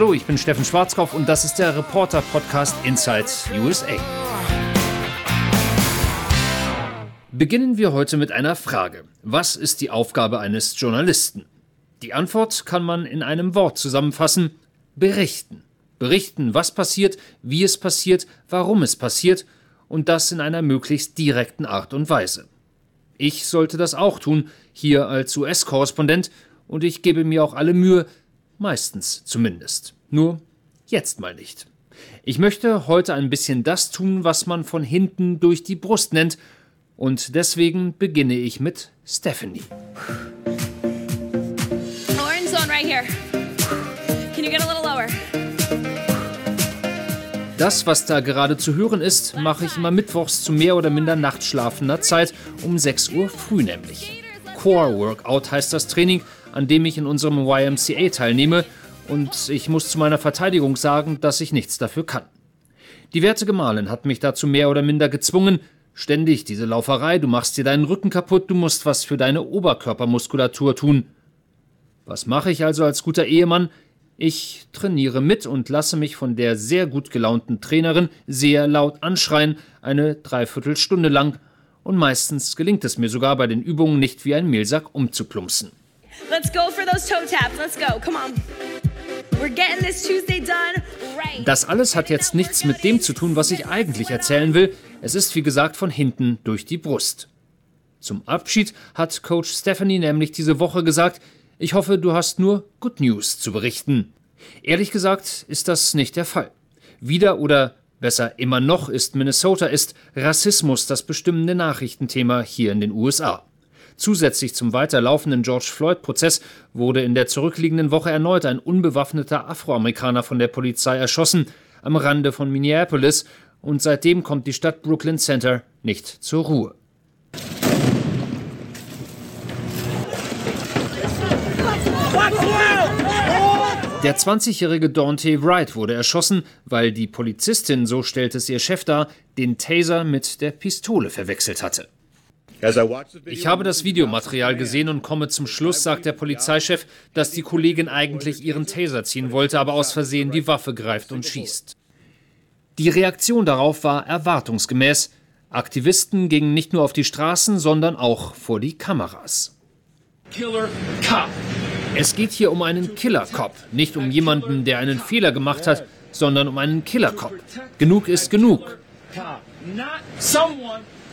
Hallo, ich bin Steffen Schwarzkopf und das ist der Reporter-Podcast Inside USA. Beginnen wir heute mit einer Frage. Was ist die Aufgabe eines Journalisten? Die Antwort kann man in einem Wort zusammenfassen. Berichten. Berichten, was passiert, wie es passiert, warum es passiert und das in einer möglichst direkten Art und Weise. Ich sollte das auch tun, hier als US-Korrespondent, und ich gebe mir auch alle Mühe, Meistens zumindest. Nur jetzt mal nicht. Ich möchte heute ein bisschen das tun, was man von hinten durch die Brust nennt, und deswegen beginne ich mit Stephanie. Das, was da gerade zu hören ist, mache ich immer mittwochs zu mehr oder minder nachtschlafender Zeit, um 6 Uhr früh nämlich. Core Workout heißt das Training, an dem ich in unserem YMCA teilnehme, und ich muss zu meiner Verteidigung sagen, dass ich nichts dafür kann. Die werte Gemahlin hat mich dazu mehr oder minder gezwungen, ständig diese Lauferei, du machst dir deinen Rücken kaputt, du musst was für deine Oberkörpermuskulatur tun. Was mache ich also als guter Ehemann? Ich trainiere mit und lasse mich von der sehr gut gelaunten Trainerin sehr laut anschreien, eine Dreiviertelstunde lang, und meistens gelingt es mir sogar bei den Übungen nicht wie ein Mehlsack umzuplumpsen. Let's go for those toe taps. Let's go. Come on. We're getting this Tuesday done right. Das alles hat jetzt nichts mit dem zu tun, was ich eigentlich erzählen will. Es ist wie gesagt von hinten durch die Brust. Zum Abschied hat Coach Stephanie nämlich diese Woche gesagt, ich hoffe, du hast nur Good News zu berichten. Ehrlich gesagt ist das nicht der Fall. Wieder oder besser immer noch ist Minnesota ist Rassismus das bestimmende Nachrichtenthema hier in den USA. Zusätzlich zum weiterlaufenden George Floyd-Prozess wurde in der zurückliegenden Woche erneut ein unbewaffneter Afroamerikaner von der Polizei erschossen, am Rande von Minneapolis, und seitdem kommt die Stadt Brooklyn Center nicht zur Ruhe. Der 20-jährige Dante Wright wurde erschossen, weil die Polizistin, so stellte es ihr Chef dar, den Taser mit der Pistole verwechselt hatte. Ich habe das Videomaterial gesehen und komme zum Schluss, sagt der Polizeichef, dass die Kollegin eigentlich ihren Taser ziehen wollte, aber aus Versehen die Waffe greift und schießt. Die Reaktion darauf war erwartungsgemäß. Aktivisten gingen nicht nur auf die Straßen, sondern auch vor die Kameras. Es geht hier um einen Killer-Cop, nicht um jemanden, der einen Fehler gemacht hat, sondern um einen Killer-Cop. Genug ist genug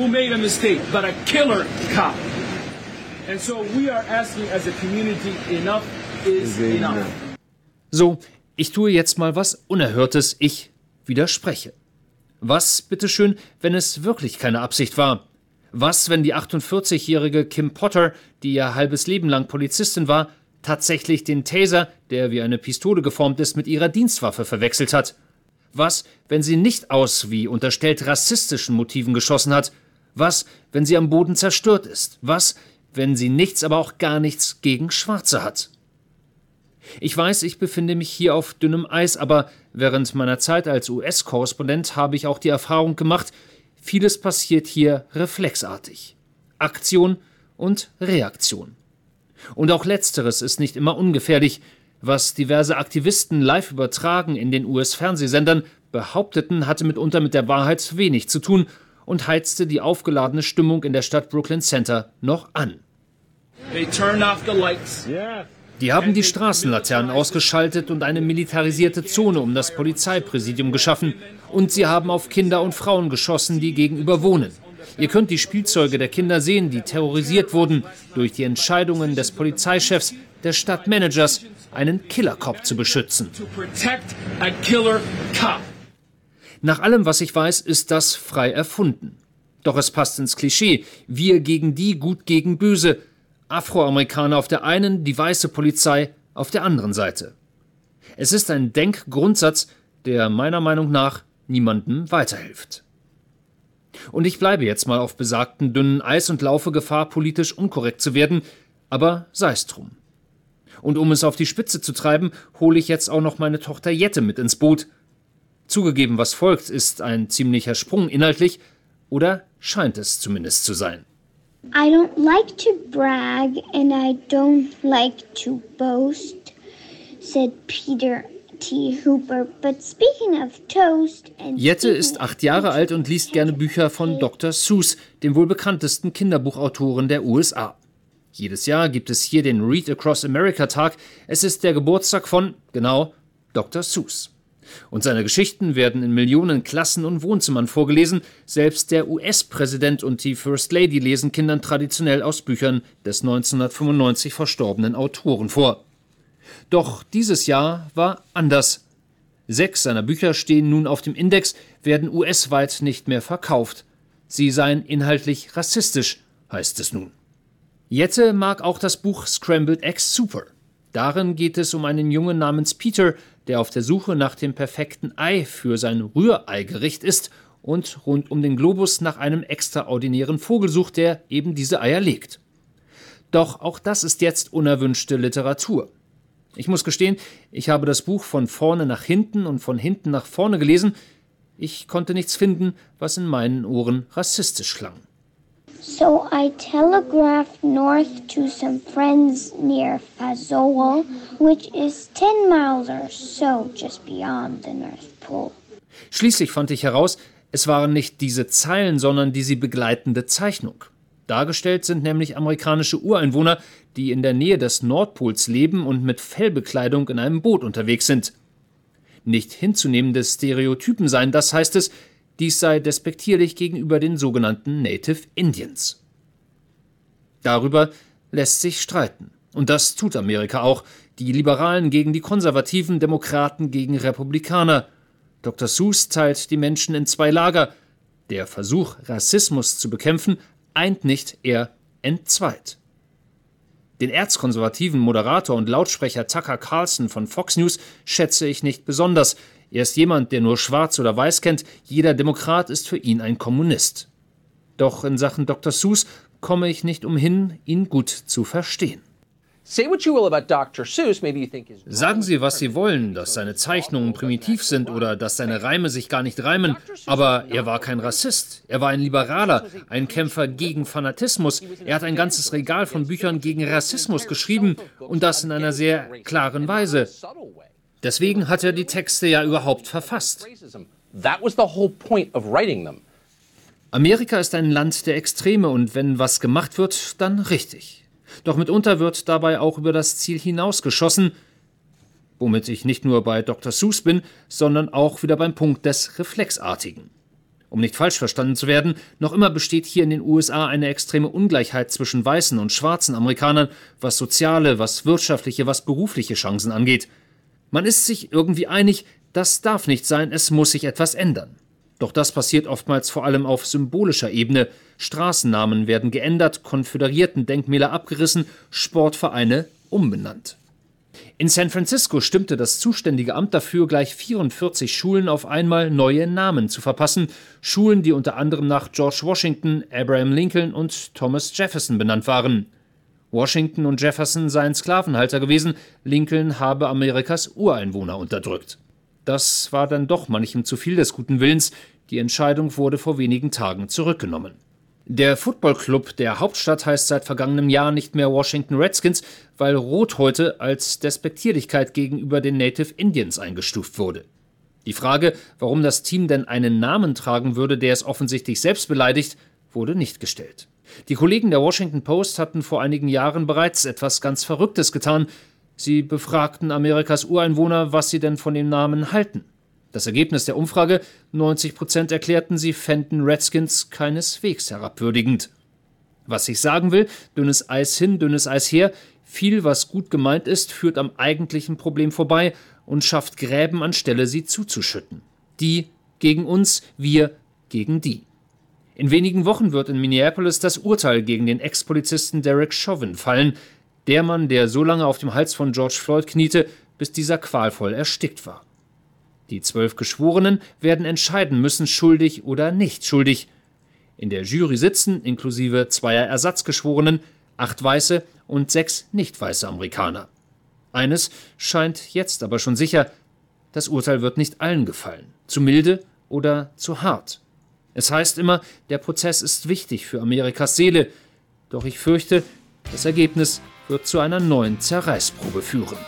who made a mistake, but a killer cop. And so we are asking as a community, enough is enough. So, ich tue jetzt mal was Unerhörtes. Ich widerspreche. Was, bitteschön, wenn es wirklich keine Absicht war? Was, wenn die 48-jährige Kim Potter, die ihr halbes Leben lang Polizistin war, tatsächlich den Taser, der wie eine Pistole geformt ist, mit ihrer Dienstwaffe verwechselt hat? Was, wenn sie nicht aus wie unterstellt rassistischen Motiven geschossen hat? Was, wenn sie am Boden zerstört ist? Was, wenn sie nichts, aber auch gar nichts gegen Schwarze hat? Ich weiß, ich befinde mich hier auf dünnem Eis, aber während meiner Zeit als US-Korrespondent habe ich auch die Erfahrung gemacht, vieles passiert hier reflexartig. Aktion und Reaktion. Und auch letzteres ist nicht immer ungefährlich, was diverse Aktivisten live übertragen in den US-Fernsehsendern behaupteten, hatte mitunter mit der Wahrheit wenig zu tun und heizte die aufgeladene Stimmung in der Stadt Brooklyn Center noch an. Die haben die Straßenlaternen ausgeschaltet und eine militarisierte Zone um das Polizeipräsidium geschaffen. Und sie haben auf Kinder und Frauen geschossen, die gegenüber wohnen. Ihr könnt die Spielzeuge der Kinder sehen, die terrorisiert wurden durch die Entscheidungen des Polizeichefs, des Stadtmanagers, einen Killercop zu beschützen. Nach allem, was ich weiß, ist das frei erfunden. Doch es passt ins Klischee. Wir gegen die, gut gegen böse. Afroamerikaner auf der einen, die weiße Polizei auf der anderen Seite. Es ist ein Denkgrundsatz, der meiner Meinung nach niemandem weiterhilft. Und ich bleibe jetzt mal auf besagten dünnen Eis und laufe Gefahr, politisch unkorrekt zu werden, aber sei's drum. Und um es auf die Spitze zu treiben, hole ich jetzt auch noch meine Tochter Jette mit ins Boot. Zugegeben, was folgt, ist ein ziemlicher Sprung inhaltlich, oder scheint es zumindest zu sein. I don't like to brag and I don't like to boast, said Peter Jette ist acht Jahre alt und liest gerne Bücher von Dr. Seuss, dem wohl bekanntesten Kinderbuchautoren der USA. Jedes Jahr gibt es hier den Read Across America Tag. Es ist der Geburtstag von, genau, Dr. Seuss. Und seine Geschichten werden in Millionen Klassen und Wohnzimmern vorgelesen. Selbst der US-Präsident und die First Lady lesen Kindern traditionell aus Büchern des 1995 verstorbenen Autoren vor. Doch dieses Jahr war anders. Sechs seiner Bücher stehen nun auf dem Index, werden US-weit nicht mehr verkauft. Sie seien inhaltlich rassistisch, heißt es nun. Jette mag auch das Buch Scrambled Eggs Super. Darin geht es um einen Jungen namens Peter, der auf der Suche nach dem perfekten Ei für sein Rühreigericht ist und rund um den Globus nach einem extraordinären Vogel sucht, der eben diese Eier legt. Doch auch das ist jetzt unerwünschte Literatur. Ich muss gestehen, ich habe das Buch von vorne nach hinten und von hinten nach vorne gelesen. Ich konnte nichts finden, was in meinen Ohren rassistisch klang. So I telegraphed north to some friends near Fazol, which is 10 miles or so just beyond the North Pole. Schließlich fand ich heraus, es waren nicht diese Zeilen, sondern die sie begleitende Zeichnung. Dargestellt sind nämlich amerikanische Ureinwohner, die in der Nähe des Nordpols leben und mit Fellbekleidung in einem Boot unterwegs sind. Nicht hinzunehmende Stereotypen seien das, heißt es, dies sei despektierlich gegenüber den sogenannten Native Indians. Darüber lässt sich streiten. Und das tut Amerika auch. Die Liberalen gegen die Konservativen, Demokraten gegen Republikaner. Dr. Seuss teilt die Menschen in zwei Lager. Der Versuch, Rassismus zu bekämpfen, eint nicht, er entzweit. Den erzkonservativen Moderator und Lautsprecher Tucker Carlson von Fox News schätze ich nicht besonders. Er ist jemand, der nur schwarz oder weiß kennt, jeder Demokrat ist für ihn ein Kommunist. Doch in Sachen Dr. Seuss komme ich nicht umhin, ihn gut zu verstehen. Sagen Sie, was Sie wollen, dass seine Zeichnungen primitiv sind oder dass seine Reime sich gar nicht reimen, aber er war kein Rassist. Er war ein Liberaler, ein Kämpfer gegen Fanatismus. Er hat ein ganzes Regal von Büchern gegen Rassismus geschrieben und das in einer sehr klaren Weise. Deswegen hat er die Texte ja überhaupt verfasst. Amerika ist ein Land der Extreme und wenn was gemacht wird, dann richtig. Doch mitunter wird dabei auch über das Ziel hinausgeschossen, womit ich nicht nur bei Dr. Seuss bin, sondern auch wieder beim Punkt des Reflexartigen. Um nicht falsch verstanden zu werden, noch immer besteht hier in den USA eine extreme Ungleichheit zwischen weißen und schwarzen Amerikanern, was soziale, was wirtschaftliche, was berufliche Chancen angeht. Man ist sich irgendwie einig, das darf nicht sein, es muss sich etwas ändern. Doch das passiert oftmals vor allem auf symbolischer Ebene. Straßennamen werden geändert, Konföderierten-Denkmäler abgerissen, Sportvereine umbenannt. In San Francisco stimmte das zuständige Amt dafür, gleich 44 Schulen auf einmal neue Namen zu verpassen. Schulen, die unter anderem nach George Washington, Abraham Lincoln und Thomas Jefferson benannt waren. Washington und Jefferson seien Sklavenhalter gewesen, Lincoln habe Amerikas Ureinwohner unterdrückt. Das war dann doch manchem zu viel des guten Willens. Die Entscheidung wurde vor wenigen Tagen zurückgenommen. Der Footballclub der Hauptstadt heißt seit vergangenem Jahr nicht mehr Washington Redskins, weil Rot heute als Despektierlichkeit gegenüber den Native Indians eingestuft wurde. Die Frage, warum das Team denn einen Namen tragen würde, der es offensichtlich selbst beleidigt, wurde nicht gestellt. Die Kollegen der Washington Post hatten vor einigen Jahren bereits etwas ganz Verrücktes getan. Sie befragten Amerikas Ureinwohner, was sie denn von dem Namen halten. Das Ergebnis der Umfrage: 90 Prozent erklärten, sie fänden Redskins keineswegs herabwürdigend. Was ich sagen will: dünnes Eis hin, dünnes Eis her. Viel, was gut gemeint ist, führt am eigentlichen Problem vorbei und schafft Gräben anstelle sie zuzuschütten. Die gegen uns, wir gegen die. In wenigen Wochen wird in Minneapolis das Urteil gegen den Ex-Polizisten Derek Chauvin fallen, der Mann, der so lange auf dem Hals von George Floyd kniete, bis dieser qualvoll erstickt war. Die zwölf Geschworenen werden entscheiden müssen, schuldig oder nicht schuldig. In der Jury sitzen, inklusive zweier Ersatzgeschworenen, acht weiße und sechs nicht weiße Amerikaner. Eines scheint jetzt aber schon sicher, das Urteil wird nicht allen gefallen, zu milde oder zu hart. Es heißt immer, der Prozess ist wichtig für Amerikas Seele, doch ich fürchte, das Ergebnis wird zu einer neuen Zerreißprobe führen.